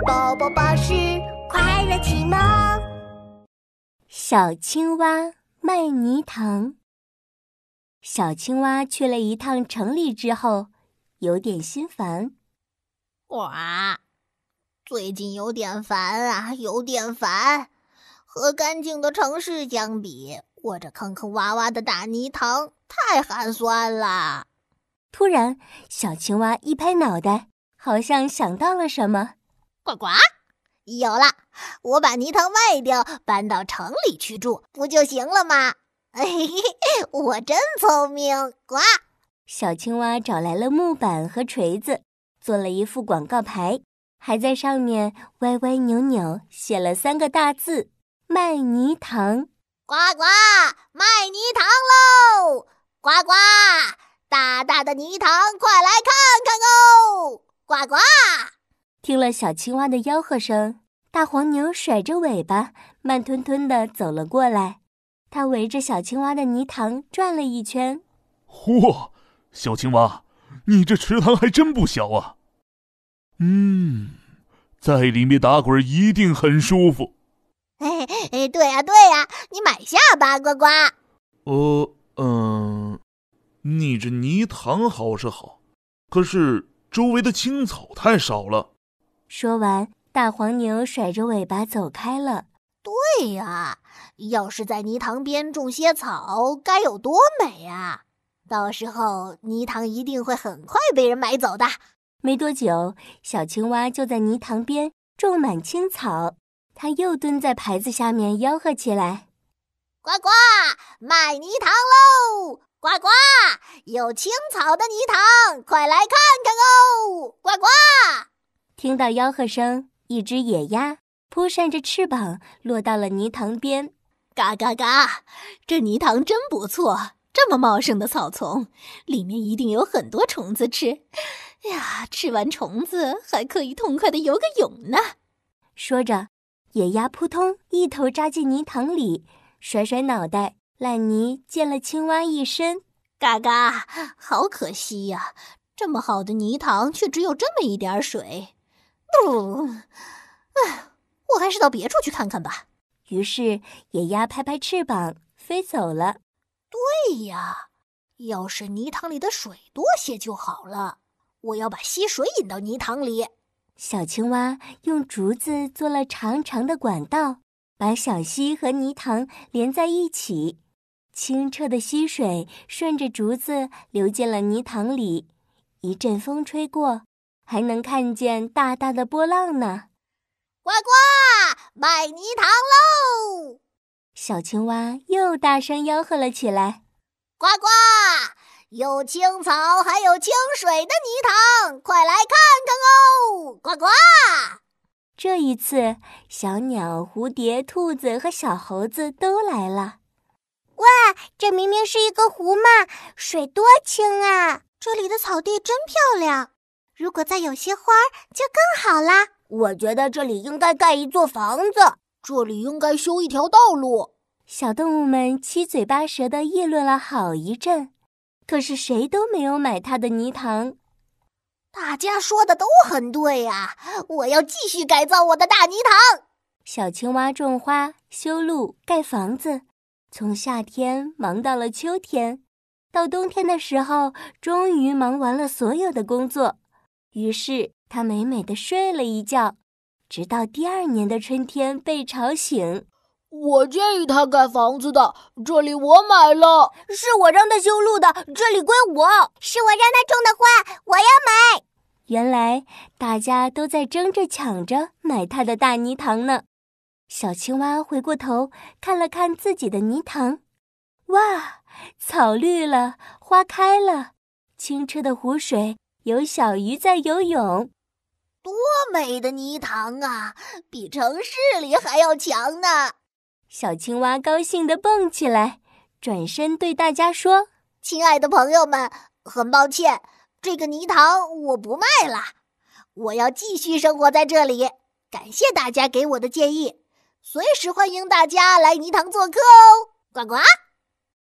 宝宝巴士快乐启蒙。小青蛙卖泥塘。小青蛙去了一趟城里之后，有点心烦。哇，最近有点烦啊，有点烦。和干净的城市相比，我这坑坑洼洼的大泥塘太寒酸了。突然，小青蛙一拍脑袋，好像想到了什么。呱呱，有了！我把泥塘卖掉，搬到城里去住，不就行了吗？嘿嘿，我真聪明！呱！小青蛙找来了木板和锤子，做了一副广告牌，还在上面歪歪扭扭写了三个大字：“卖泥塘。”呱呱，卖泥塘喽！呱呱，大大的泥塘，快来看看哦！呱呱。听了小青蛙的吆喝声，大黄牛甩着尾巴，慢吞吞地走了过来。它围着小青蛙的泥塘转了一圈。嚯，小青蛙，你这池塘还真不小啊！嗯，在里面打滚一定很舒服。哎哎，对呀对呀，你买下吧，呱呱。呃嗯，你这泥塘好是好，可是周围的青草太少了。说完，大黄牛甩着尾巴走开了。对呀，要是在泥塘边种些草，该有多美啊！到时候泥塘一定会很快被人买走的。没多久，小青蛙就在泥塘边种满青草。它又蹲在牌子下面吆喝起来：“呱呱，卖泥塘喽！呱呱，有青草的泥塘，快来看看哦！呱呱。”听到吆喝声，一只野鸭扑扇着翅膀落到了泥塘边。嘎嘎嘎！这泥塘真不错，这么茂盛的草丛，里面一定有很多虫子吃。呀，吃完虫子还可以痛快的游个泳呢。说着，野鸭扑通一头扎进泥塘里，甩甩脑袋，烂泥溅了青蛙一身。嘎嘎，好可惜呀！这么好的泥塘，却只有这么一点水。不，哎，我还是到别处去看看吧。于是野鸭拍拍翅膀飞走了。对呀，要是泥塘里的水多些就好了。我要把溪水引到泥塘里。小青蛙用竹子做了长长的管道，把小溪和泥塘连在一起。清澈的溪水顺着竹子流进了泥塘里，一阵风吹过。还能看见大大的波浪呢！呱呱，卖泥塘喽！小青蛙又大声吆喝了起来：“呱呱，有青草还有清水的泥塘，快来看看哦！”呱呱。这一次，小鸟、蝴蝶、兔子和小猴子都来了。哇，这明明是一个湖嘛，水多清啊！这里的草地真漂亮。如果再有些花儿，就更好啦。我觉得这里应该盖一座房子，这里应该修一条道路。小动物们七嘴八舌地议论了好一阵，可是谁都没有买它的泥塘。大家说的都很对呀，我要继续改造我的大泥塘。小青蛙种花、修路、盖房子，从夏天忙到了秋天，到冬天的时候，终于忙完了所有的工作。于是他美美的睡了一觉，直到第二年的春天被吵醒。我建议他盖房子的，这里我买了；是我让他修路的，这里归我；是我让他种的花，我要买。原来大家都在争着抢着买他的大泥塘呢。小青蛙回过头看了看自己的泥塘，哇，草绿了，花开了，清澈的湖水。有小鱼在游泳，多美的泥塘啊！比城市里还要强呢。小青蛙高兴地蹦起来，转身对大家说：“亲爱的朋友们，很抱歉，这个泥塘我不卖了，我要继续生活在这里。感谢大家给我的建议，随时欢迎大家来泥塘做客哦！呱呱。”